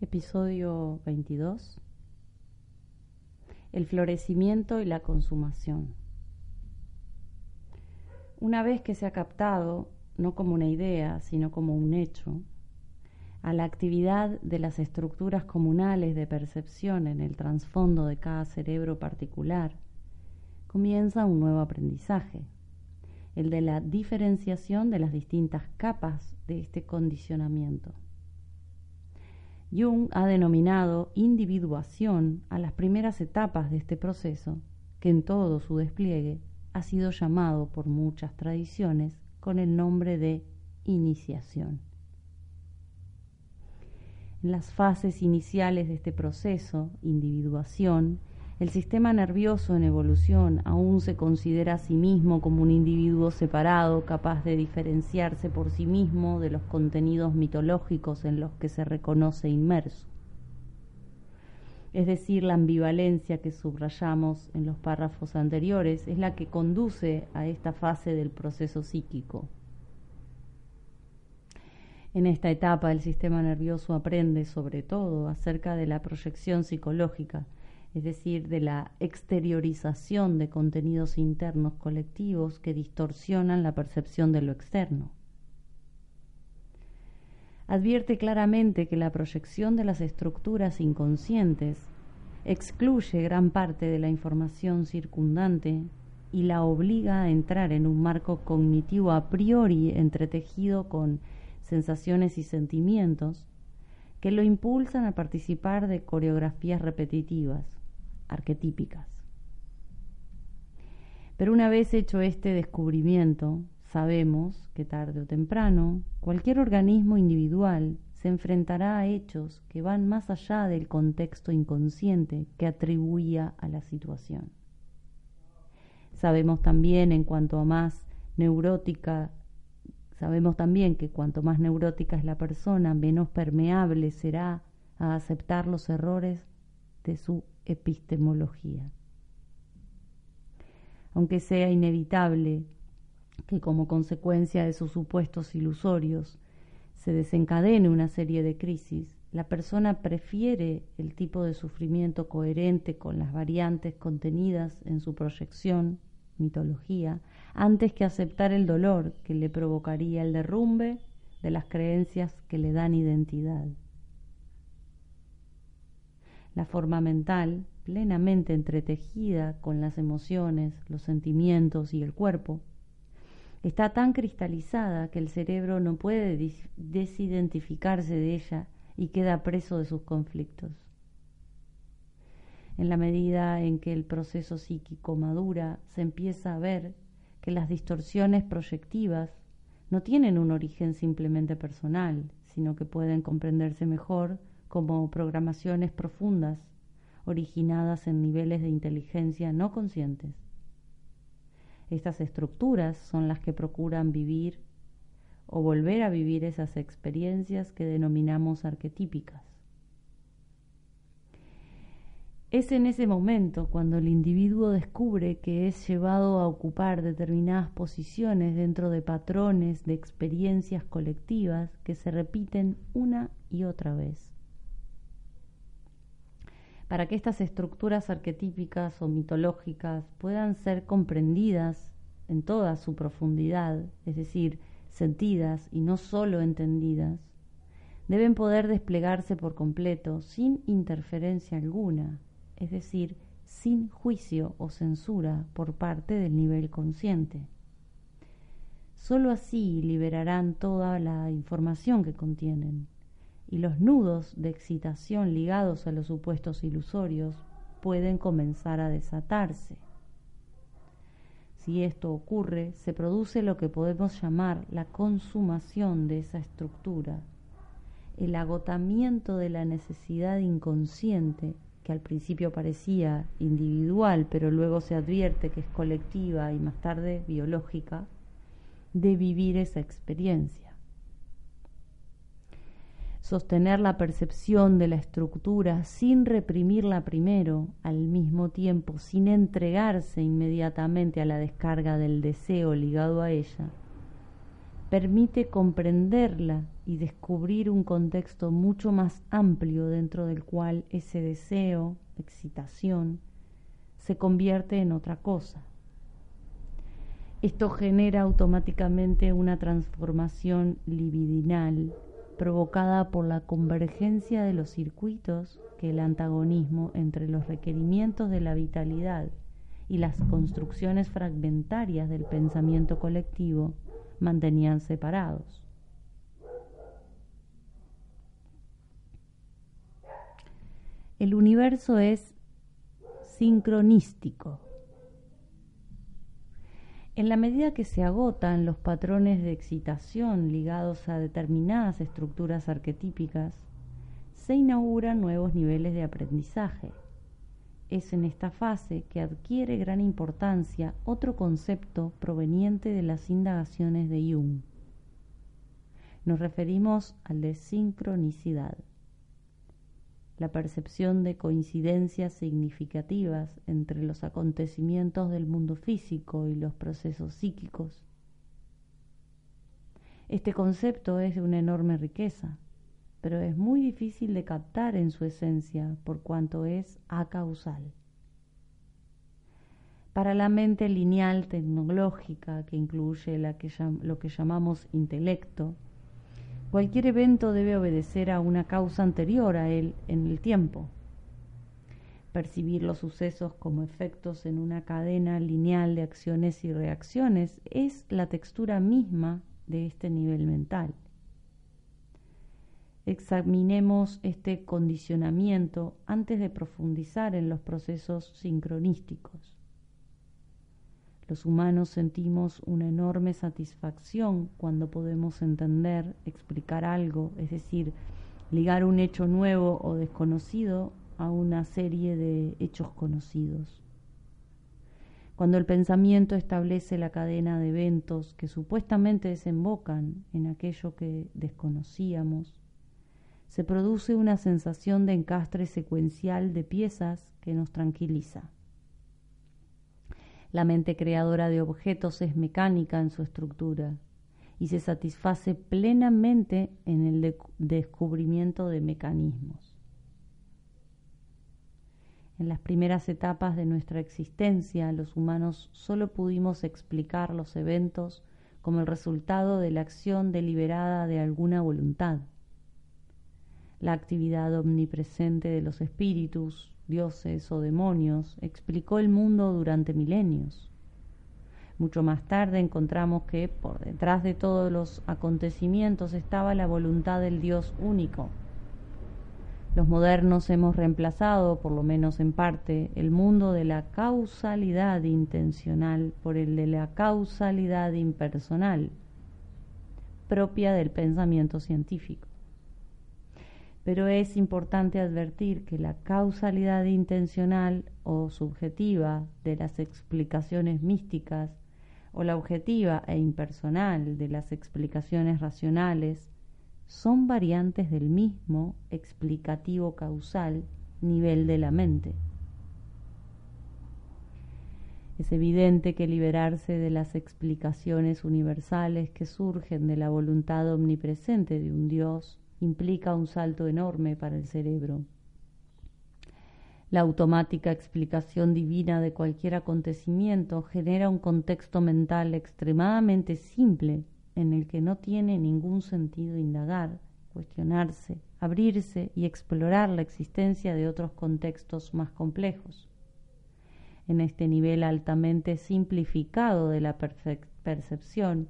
Episodio 22. El florecimiento y la consumación. Una vez que se ha captado, no como una idea, sino como un hecho, a la actividad de las estructuras comunales de percepción en el trasfondo de cada cerebro particular, comienza un nuevo aprendizaje, el de la diferenciación de las distintas capas de este condicionamiento. Jung ha denominado individuación a las primeras etapas de este proceso, que en todo su despliegue ha sido llamado por muchas tradiciones con el nombre de iniciación. En las fases iniciales de este proceso, individuación, el sistema nervioso en evolución aún se considera a sí mismo como un individuo separado, capaz de diferenciarse por sí mismo de los contenidos mitológicos en los que se reconoce inmerso. Es decir, la ambivalencia que subrayamos en los párrafos anteriores es la que conduce a esta fase del proceso psíquico. En esta etapa el sistema nervioso aprende sobre todo acerca de la proyección psicológica, es decir, de la exteriorización de contenidos internos colectivos que distorsionan la percepción de lo externo. Advierte claramente que la proyección de las estructuras inconscientes excluye gran parte de la información circundante y la obliga a entrar en un marco cognitivo a priori entretejido con sensaciones y sentimientos que lo impulsan a participar de coreografías repetitivas, arquetípicas. Pero una vez hecho este descubrimiento, sabemos que tarde o temprano cualquier organismo individual se enfrentará a hechos que van más allá del contexto inconsciente que atribuía a la situación. Sabemos también en cuanto a más neurótica, sabemos también que cuanto más neurótica es la persona, menos permeable será a aceptar los errores de su epistemología. Aunque sea inevitable que como consecuencia de sus supuestos ilusorios se desencadene una serie de crisis, la persona prefiere el tipo de sufrimiento coherente con las variantes contenidas en su proyección, mitología, antes que aceptar el dolor que le provocaría el derrumbe de las creencias que le dan identidad la forma mental, plenamente entretejida con las emociones, los sentimientos y el cuerpo, está tan cristalizada que el cerebro no puede desidentificarse de ella y queda preso de sus conflictos. En la medida en que el proceso psíquico madura, se empieza a ver que las distorsiones proyectivas no tienen un origen simplemente personal, sino que pueden comprenderse mejor como programaciones profundas originadas en niveles de inteligencia no conscientes. Estas estructuras son las que procuran vivir o volver a vivir esas experiencias que denominamos arquetípicas. Es en ese momento cuando el individuo descubre que es llevado a ocupar determinadas posiciones dentro de patrones de experiencias colectivas que se repiten una y otra vez para que estas estructuras arquetípicas o mitológicas puedan ser comprendidas en toda su profundidad, es decir, sentidas y no sólo entendidas, deben poder desplegarse por completo sin interferencia alguna, es decir, sin juicio o censura por parte del nivel consciente. Solo así liberarán toda la información que contienen y los nudos de excitación ligados a los supuestos ilusorios pueden comenzar a desatarse. Si esto ocurre, se produce lo que podemos llamar la consumación de esa estructura, el agotamiento de la necesidad inconsciente, que al principio parecía individual, pero luego se advierte que es colectiva y más tarde biológica, de vivir esa experiencia. Sostener la percepción de la estructura sin reprimirla primero, al mismo tiempo sin entregarse inmediatamente a la descarga del deseo ligado a ella, permite comprenderla y descubrir un contexto mucho más amplio dentro del cual ese deseo, excitación, se convierte en otra cosa. Esto genera automáticamente una transformación libidinal provocada por la convergencia de los circuitos que el antagonismo entre los requerimientos de la vitalidad y las construcciones fragmentarias del pensamiento colectivo mantenían separados. El universo es sincronístico. En la medida que se agotan los patrones de excitación ligados a determinadas estructuras arquetípicas, se inauguran nuevos niveles de aprendizaje. Es en esta fase que adquiere gran importancia otro concepto proveniente de las indagaciones de Jung. Nos referimos al de sincronicidad la percepción de coincidencias significativas entre los acontecimientos del mundo físico y los procesos psíquicos. Este concepto es de una enorme riqueza, pero es muy difícil de captar en su esencia por cuanto es acausal. Para la mente lineal tecnológica, que incluye lo que llamamos intelecto, Cualquier evento debe obedecer a una causa anterior a él en el tiempo. Percibir los sucesos como efectos en una cadena lineal de acciones y reacciones es la textura misma de este nivel mental. Examinemos este condicionamiento antes de profundizar en los procesos sincronísticos. Los humanos sentimos una enorme satisfacción cuando podemos entender, explicar algo, es decir, ligar un hecho nuevo o desconocido a una serie de hechos conocidos. Cuando el pensamiento establece la cadena de eventos que supuestamente desembocan en aquello que desconocíamos, se produce una sensación de encastre secuencial de piezas que nos tranquiliza. La mente creadora de objetos es mecánica en su estructura y se satisface plenamente en el descubrimiento de mecanismos. En las primeras etapas de nuestra existencia, los humanos solo pudimos explicar los eventos como el resultado de la acción deliberada de alguna voluntad. La actividad omnipresente de los espíritus, dioses o demonios, explicó el mundo durante milenios. Mucho más tarde encontramos que por detrás de todos los acontecimientos estaba la voluntad del Dios único. Los modernos hemos reemplazado, por lo menos en parte, el mundo de la causalidad intencional por el de la causalidad impersonal, propia del pensamiento científico pero es importante advertir que la causalidad intencional o subjetiva de las explicaciones místicas o la objetiva e impersonal de las explicaciones racionales son variantes del mismo explicativo causal nivel de la mente. Es evidente que liberarse de las explicaciones universales que surgen de la voluntad omnipresente de un Dios implica un salto enorme para el cerebro. La automática explicación divina de cualquier acontecimiento genera un contexto mental extremadamente simple en el que no tiene ningún sentido indagar, cuestionarse, abrirse y explorar la existencia de otros contextos más complejos. En este nivel altamente simplificado de la percepción,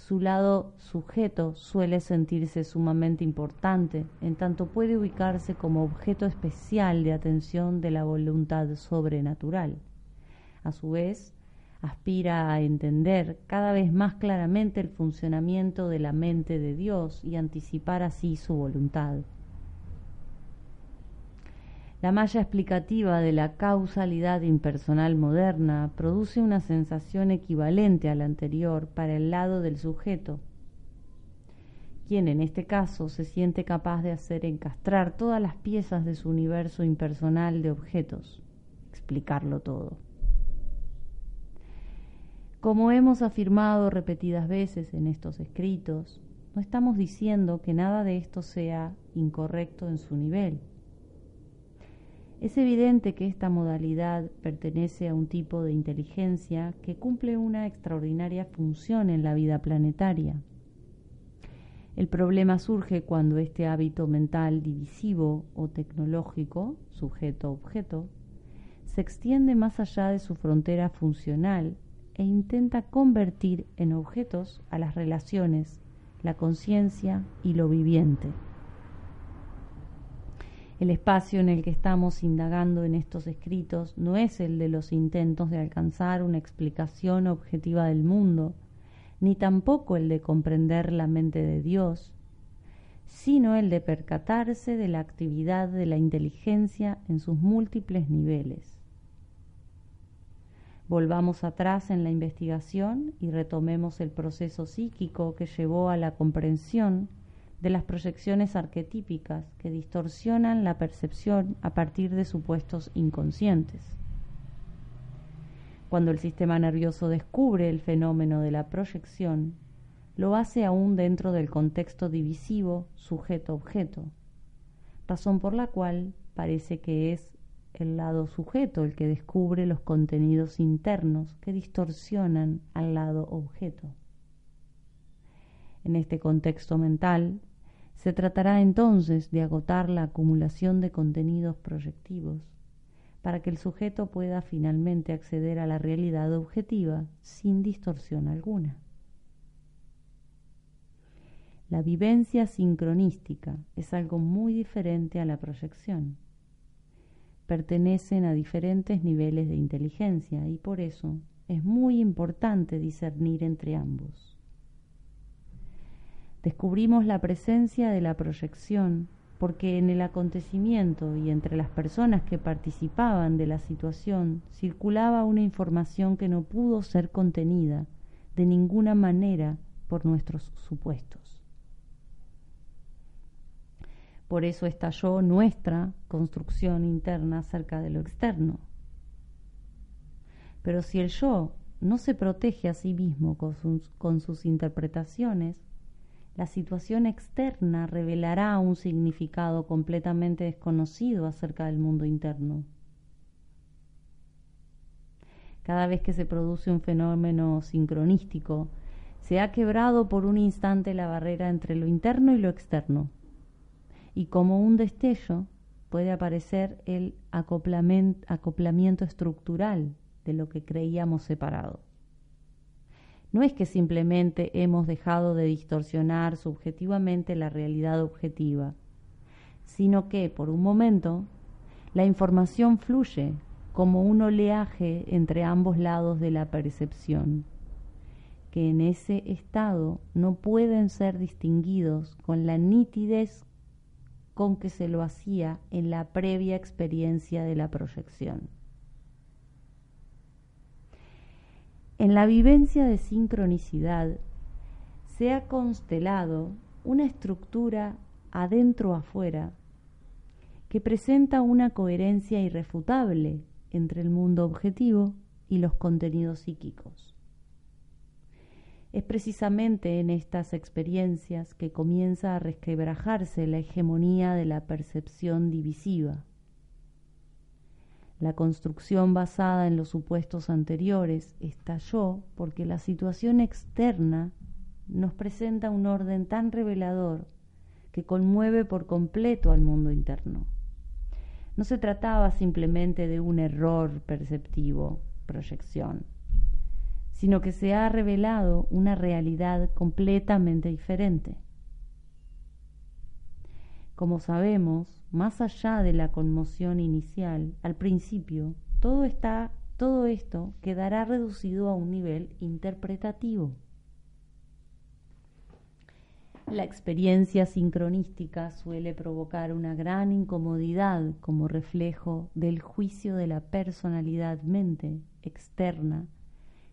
su lado sujeto suele sentirse sumamente importante, en tanto puede ubicarse como objeto especial de atención de la voluntad sobrenatural. A su vez, aspira a entender cada vez más claramente el funcionamiento de la mente de Dios y anticipar así su voluntad. La malla explicativa de la causalidad impersonal moderna produce una sensación equivalente a la anterior para el lado del sujeto, quien en este caso se siente capaz de hacer encastrar todas las piezas de su universo impersonal de objetos, explicarlo todo. Como hemos afirmado repetidas veces en estos escritos, no estamos diciendo que nada de esto sea incorrecto en su nivel es evidente que esta modalidad pertenece a un tipo de inteligencia que cumple una extraordinaria función en la vida planetaria. El problema surge cuando este hábito mental divisivo o tecnológico, sujeto-objeto, se extiende más allá de su frontera funcional e intenta convertir en objetos a las relaciones, la conciencia y lo viviente. El espacio en el que estamos indagando en estos escritos no es el de los intentos de alcanzar una explicación objetiva del mundo, ni tampoco el de comprender la mente de Dios, sino el de percatarse de la actividad de la inteligencia en sus múltiples niveles. Volvamos atrás en la investigación y retomemos el proceso psíquico que llevó a la comprensión de las proyecciones arquetípicas que distorsionan la percepción a partir de supuestos inconscientes. Cuando el sistema nervioso descubre el fenómeno de la proyección, lo hace aún dentro del contexto divisivo sujeto-objeto, razón por la cual parece que es el lado sujeto el que descubre los contenidos internos que distorsionan al lado objeto. En este contexto mental, se tratará entonces de agotar la acumulación de contenidos proyectivos para que el sujeto pueda finalmente acceder a la realidad objetiva sin distorsión alguna. La vivencia sincronística es algo muy diferente a la proyección. Pertenecen a diferentes niveles de inteligencia y por eso es muy importante discernir entre ambos descubrimos la presencia de la proyección porque en el acontecimiento y entre las personas que participaban de la situación circulaba una información que no pudo ser contenida de ninguna manera por nuestros supuestos. Por eso estalló nuestra construcción interna acerca de lo externo. Pero si el yo no se protege a sí mismo con sus, con sus interpretaciones, la situación externa revelará un significado completamente desconocido acerca del mundo interno. Cada vez que se produce un fenómeno sincronístico, se ha quebrado por un instante la barrera entre lo interno y lo externo. Y como un destello puede aparecer el acoplamiento estructural de lo que creíamos separado. No es que simplemente hemos dejado de distorsionar subjetivamente la realidad objetiva, sino que, por un momento, la información fluye como un oleaje entre ambos lados de la percepción, que en ese estado no pueden ser distinguidos con la nitidez con que se lo hacía en la previa experiencia de la proyección. En la vivencia de sincronicidad se ha constelado una estructura adentro-afuera que presenta una coherencia irrefutable entre el mundo objetivo y los contenidos psíquicos. Es precisamente en estas experiencias que comienza a resquebrajarse la hegemonía de la percepción divisiva la construcción basada en los supuestos anteriores estalló porque la situación externa nos presenta un orden tan revelador que conmueve por completo al mundo interno. No se trataba simplemente de un error perceptivo, proyección, sino que se ha revelado una realidad completamente diferente. Como sabemos, más allá de la conmoción inicial, al principio todo está todo esto quedará reducido a un nivel interpretativo. La experiencia sincronística suele provocar una gran incomodidad como reflejo del juicio de la personalidad mente externa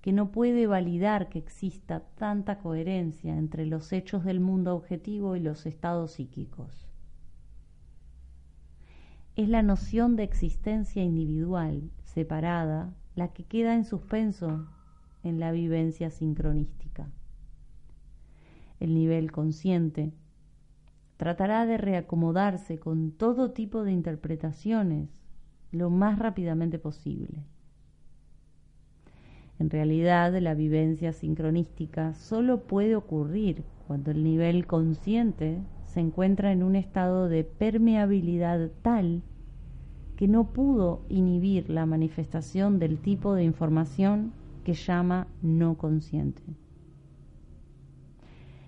que no puede validar que exista tanta coherencia entre los hechos del mundo objetivo y los estados psíquicos. Es la noción de existencia individual, separada, la que queda en suspenso en la vivencia sincronística. El nivel consciente tratará de reacomodarse con todo tipo de interpretaciones lo más rápidamente posible. En realidad, la vivencia sincronística solo puede ocurrir cuando el nivel consciente se encuentra en un estado de permeabilidad tal que no pudo inhibir la manifestación del tipo de información que llama no consciente.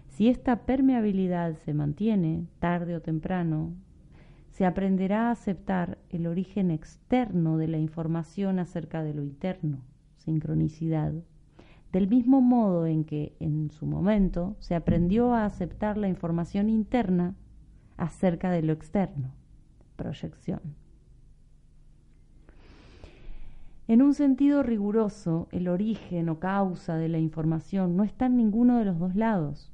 Si esta permeabilidad se mantiene, tarde o temprano, se aprenderá a aceptar el origen externo de la información acerca de lo interno sincronicidad, del mismo modo en que en su momento se aprendió a aceptar la información interna acerca de lo externo, proyección. En un sentido riguroso, el origen o causa de la información no está en ninguno de los dos lados.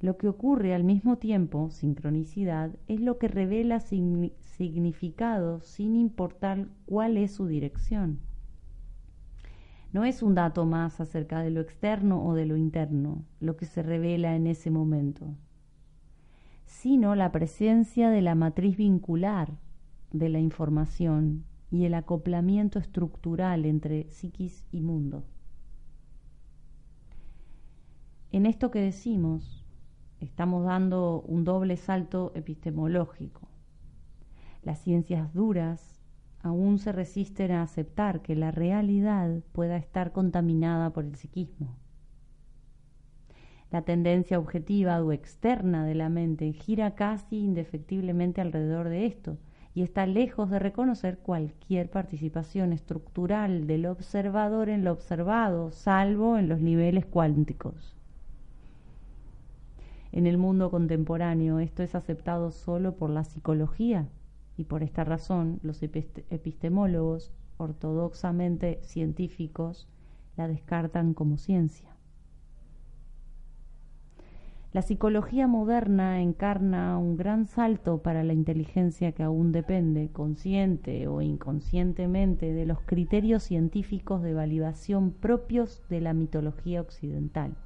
Lo que ocurre al mismo tiempo, sincronicidad, es lo que revela significado sin importar cuál es su dirección no es un dato más acerca de lo externo o de lo interno, lo que se revela en ese momento, sino la presencia de la matriz vincular de la información y el acoplamiento estructural entre psiquis y mundo. En esto que decimos, estamos dando un doble salto epistemológico. Las ciencias duras aún se resisten a aceptar que la realidad pueda estar contaminada por el psiquismo. La tendencia objetiva o externa de la mente gira casi indefectiblemente alrededor de esto y está lejos de reconocer cualquier participación estructural del observador en lo observado, salvo en los niveles cuánticos. En el mundo contemporáneo esto es aceptado solo por la psicología y por esta razón los epistemólogos ortodoxamente científicos la descartan como ciencia. La psicología moderna encarna un gran salto para la inteligencia que aún depende, consciente o inconscientemente, de los criterios científicos de validación propios de la mitología occidental.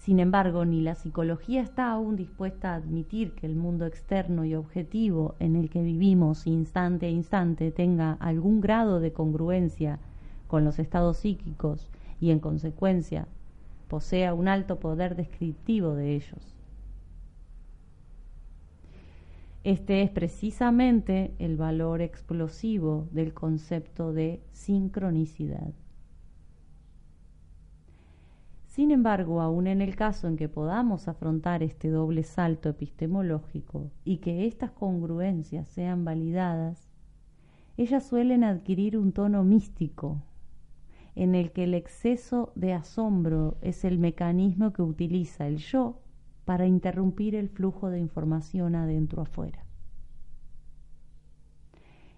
Sin embargo, ni la psicología está aún dispuesta a admitir que el mundo externo y objetivo en el que vivimos instante a instante tenga algún grado de congruencia con los estados psíquicos y, en consecuencia, posea un alto poder descriptivo de ellos. Este es precisamente el valor explosivo del concepto de sincronicidad. Sin embargo, aun en el caso en que podamos afrontar este doble salto epistemológico y que estas congruencias sean validadas, ellas suelen adquirir un tono místico, en el que el exceso de asombro es el mecanismo que utiliza el yo para interrumpir el flujo de información adentro afuera.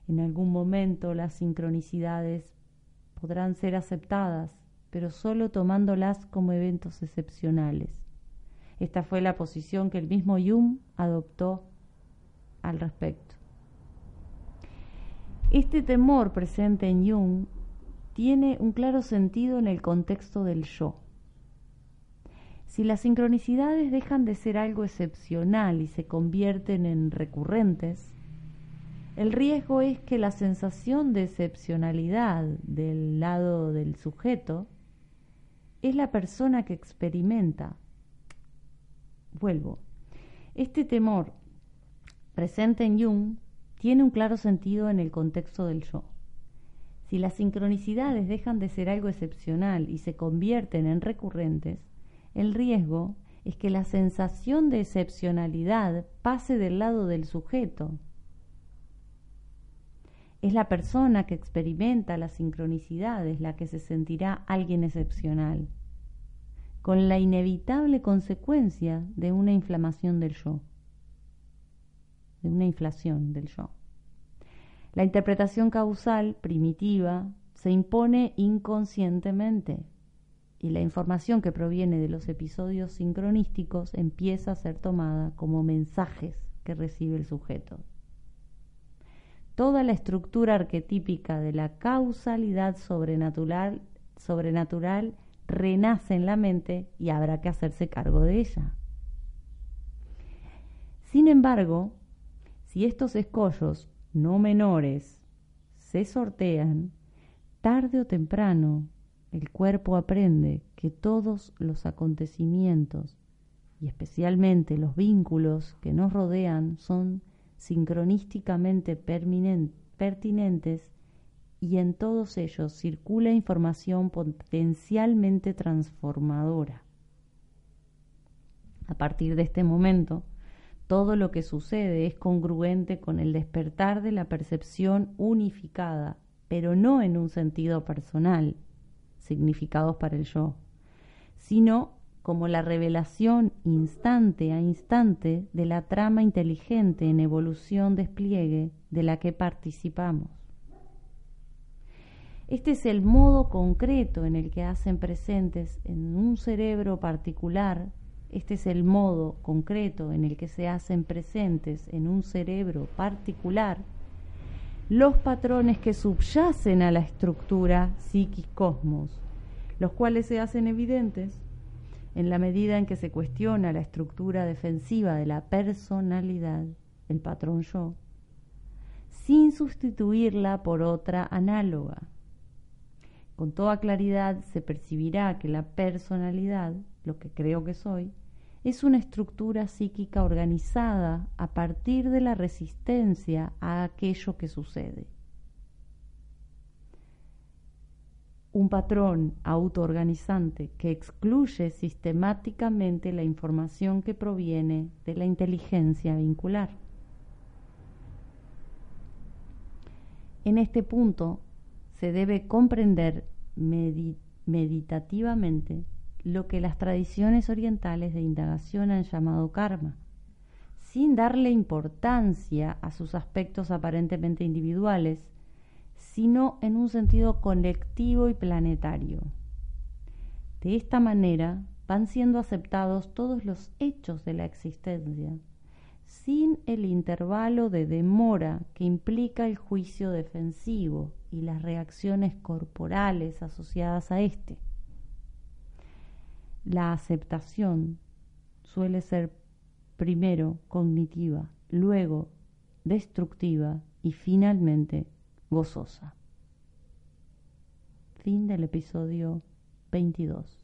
En algún momento las sincronicidades podrán ser aceptadas pero solo tomándolas como eventos excepcionales. Esta fue la posición que el mismo Jung adoptó al respecto. Este temor presente en Jung tiene un claro sentido en el contexto del yo. Si las sincronicidades dejan de ser algo excepcional y se convierten en recurrentes, el riesgo es que la sensación de excepcionalidad del lado del sujeto es la persona que experimenta. Vuelvo. Este temor presente en Jung tiene un claro sentido en el contexto del yo. Si las sincronicidades dejan de ser algo excepcional y se convierten en recurrentes, el riesgo es que la sensación de excepcionalidad pase del lado del sujeto. Es la persona que experimenta las sincronicidades la que se sentirá alguien excepcional, con la inevitable consecuencia de una inflamación del yo, de una inflación del yo. La interpretación causal primitiva se impone inconscientemente y la información que proviene de los episodios sincronísticos empieza a ser tomada como mensajes que recibe el sujeto toda la estructura arquetípica de la causalidad sobrenatural, sobrenatural renace en la mente y habrá que hacerse cargo de ella. Sin embargo, si estos escollos no menores se sortean, tarde o temprano el cuerpo aprende que todos los acontecimientos y especialmente los vínculos que nos rodean son sincronísticamente pertinentes y en todos ellos circula información potencialmente transformadora. A partir de este momento, todo lo que sucede es congruente con el despertar de la percepción unificada, pero no en un sentido personal, significados para el yo, sino como la revelación instante a instante de la trama inteligente en evolución despliegue de la que participamos. Este es el modo concreto en el que hacen presentes en un cerebro particular, este es el modo concreto en el que se hacen presentes en un cerebro particular los patrones que subyacen a la estructura psiquicosmos, los cuales se hacen evidentes en la medida en que se cuestiona la estructura defensiva de la personalidad, el patrón yo, sin sustituirla por otra análoga. Con toda claridad se percibirá que la personalidad, lo que creo que soy, es una estructura psíquica organizada a partir de la resistencia a aquello que sucede. Un patrón autoorganizante que excluye sistemáticamente la información que proviene de la inteligencia vincular. En este punto se debe comprender meditativamente lo que las tradiciones orientales de indagación han llamado karma, sin darle importancia a sus aspectos aparentemente individuales, sino en un sentido colectivo y planetario. De esta manera van siendo aceptados todos los hechos de la existencia, sin el intervalo de demora que implica el juicio defensivo y las reacciones corporales asociadas a éste. La aceptación suele ser primero cognitiva, luego destructiva y finalmente gozosa. Fin del episodio 22.